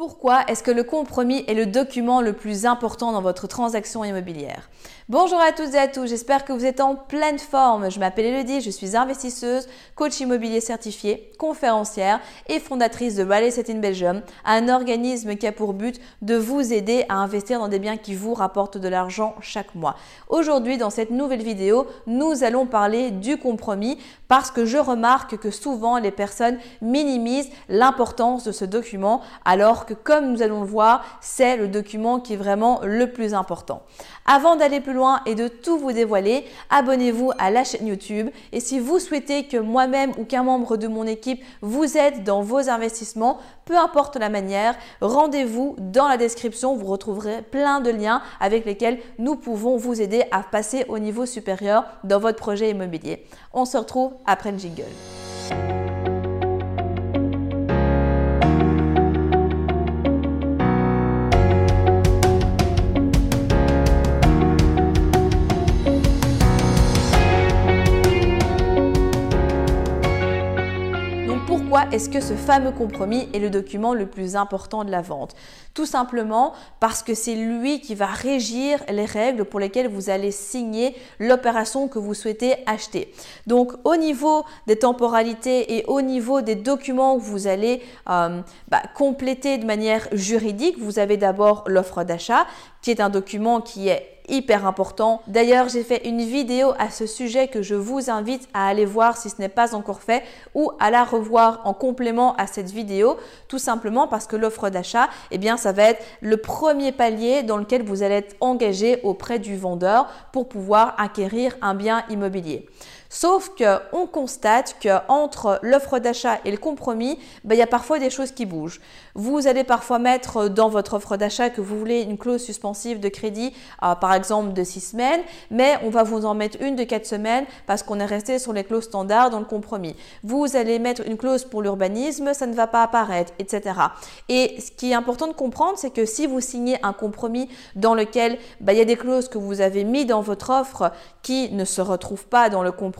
Pourquoi est-ce que le compromis est le document le plus important dans votre transaction immobilière? Bonjour à toutes et à tous, j'espère que vous êtes en pleine forme. Je m'appelle Elodie, je suis investisseuse, coach immobilier certifié, conférencière et fondatrice de Real Estate in Belgium, un organisme qui a pour but de vous aider à investir dans des biens qui vous rapportent de l'argent chaque mois. Aujourd'hui, dans cette nouvelle vidéo, nous allons parler du compromis parce que je remarque que souvent les personnes minimisent l'importance de ce document alors que comme nous allons le voir, c'est le document qui est vraiment le plus important. Avant d'aller plus loin et de tout vous dévoiler, abonnez-vous à la chaîne YouTube et si vous souhaitez que moi-même ou qu'un membre de mon équipe vous aide dans vos investissements, peu importe la manière, rendez-vous dans la description, vous retrouverez plein de liens avec lesquels nous pouvons vous aider à passer au niveau supérieur dans votre projet immobilier. On se retrouve après le jingle. Est-ce que ce fameux compromis est le document le plus important de la vente? Tout simplement parce que c'est lui qui va régir les règles pour lesquelles vous allez signer l'opération que vous souhaitez acheter. Donc au niveau des temporalités et au niveau des documents que vous allez euh, bah, compléter de manière juridique, vous avez d'abord l'offre d'achat qui est un document qui est hyper important. D'ailleurs, j'ai fait une vidéo à ce sujet que je vous invite à aller voir si ce n'est pas encore fait ou à la revoir en complément à cette vidéo, tout simplement parce que l'offre d'achat, eh bien, ça va être le premier palier dans lequel vous allez être engagé auprès du vendeur pour pouvoir acquérir un bien immobilier. Sauf qu'on constate qu'entre l'offre d'achat et le compromis, ben, il y a parfois des choses qui bougent. Vous allez parfois mettre dans votre offre d'achat que vous voulez une clause suspensive de crédit, euh, par exemple de 6 semaines, mais on va vous en mettre une de 4 semaines parce qu'on est resté sur les clauses standards dans le compromis. Vous allez mettre une clause pour l'urbanisme, ça ne va pas apparaître, etc. Et ce qui est important de comprendre, c'est que si vous signez un compromis dans lequel ben, il y a des clauses que vous avez mis dans votre offre qui ne se retrouvent pas dans le compromis,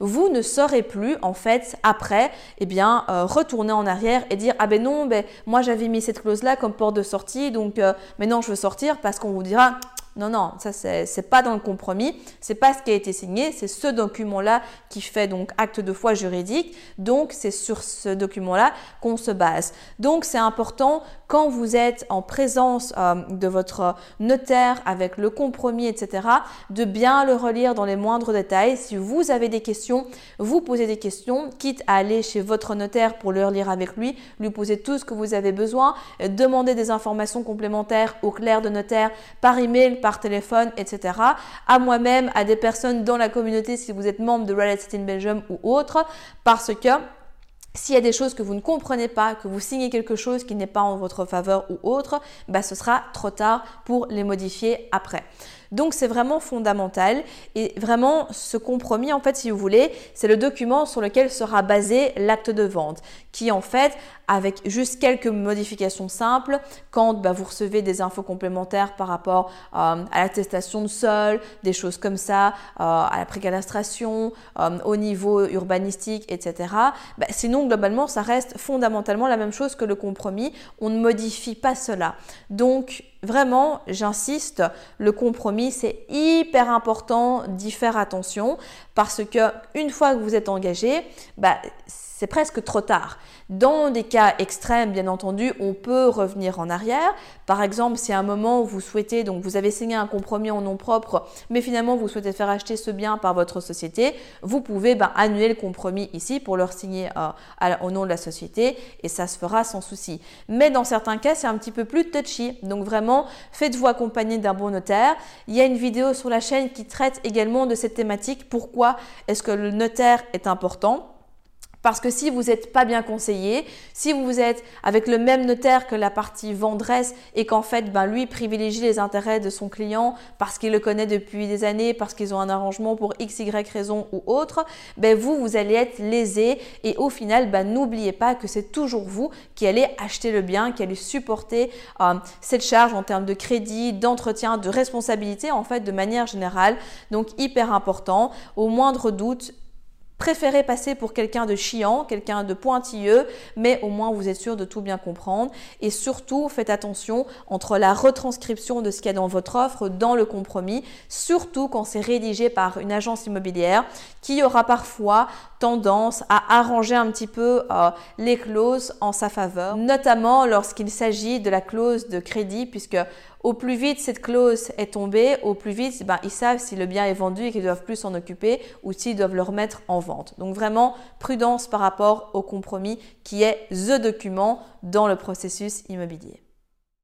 vous ne saurez plus en fait après eh bien euh, retourner en arrière et dire ah ben non ben moi j'avais mis cette clause là comme porte de sortie donc euh, maintenant je veux sortir parce qu'on vous dira non, non, ça c'est pas dans le compromis, c'est pas ce qui a été signé, c'est ce document-là qui fait donc acte de foi juridique. Donc c'est sur ce document-là qu'on se base. Donc c'est important quand vous êtes en présence euh, de votre notaire avec le compromis, etc., de bien le relire dans les moindres détails. Si vous avez des questions, vous posez des questions, quitte à aller chez votre notaire pour le relire avec lui, lui poser tout ce que vous avez besoin, demander des informations complémentaires au clerc de notaire par email par téléphone, etc. À moi-même, à des personnes dans la communauté si vous êtes membre de Real Estate in Belgium ou autre, parce que s'il y a des choses que vous ne comprenez pas, que vous signez quelque chose qui n'est pas en votre faveur ou autre, bah, ce sera trop tard pour les modifier après. Donc c'est vraiment fondamental et vraiment ce compromis en fait si vous voulez c'est le document sur lequel sera basé l'acte de vente qui en fait avec juste quelques modifications simples quand bah, vous recevez des infos complémentaires par rapport euh, à l'attestation de sol, des choses comme ça, euh, à la précalastration, euh, au niveau urbanistique, etc. Bah, sinon globalement ça reste fondamentalement la même chose que le compromis, on ne modifie pas cela. Donc Vraiment, j'insiste, le compromis, c'est hyper important d'y faire attention parce que une fois que vous êtes engagé, bah, c'est presque trop tard. Dans des cas extrêmes, bien entendu, on peut revenir en arrière. Par exemple, si à un moment vous souhaitez, donc vous avez signé un compromis en nom propre, mais finalement vous souhaitez faire acheter ce bien par votre société, vous pouvez ben, annuler le compromis ici pour le signer euh, au nom de la société et ça se fera sans souci. Mais dans certains cas, c'est un petit peu plus touchy. Donc vraiment, faites-vous accompagner d'un bon notaire. Il y a une vidéo sur la chaîne qui traite également de cette thématique. Pourquoi est-ce que le notaire est important? Parce que si vous n'êtes pas bien conseillé, si vous êtes avec le même notaire que la partie vendresse et qu'en fait, ben, lui privilégie les intérêts de son client parce qu'il le connaît depuis des années, parce qu'ils ont un arrangement pour x, y raison ou autre, ben, vous, vous allez être lésé et au final, ben, n'oubliez pas que c'est toujours vous qui allez acheter le bien, qui allez supporter euh, cette charge en termes de crédit, d'entretien, de responsabilité en fait de manière générale. Donc hyper important. Au moindre doute, Préférez passer pour quelqu'un de chiant, quelqu'un de pointilleux, mais au moins vous êtes sûr de tout bien comprendre. Et surtout, faites attention entre la retranscription de ce qu'il y a dans votre offre dans le compromis, surtout quand c'est rédigé par une agence immobilière qui aura parfois tendance à arranger un petit peu euh, les clauses en sa faveur, notamment lorsqu'il s'agit de la clause de crédit, puisque au plus vite cette clause est tombée, au plus vite ben, ils savent si le bien est vendu et qu'ils doivent plus s'en occuper ou s'ils doivent le remettre en vente. Donc vraiment prudence par rapport au compromis qui est the document dans le processus immobilier.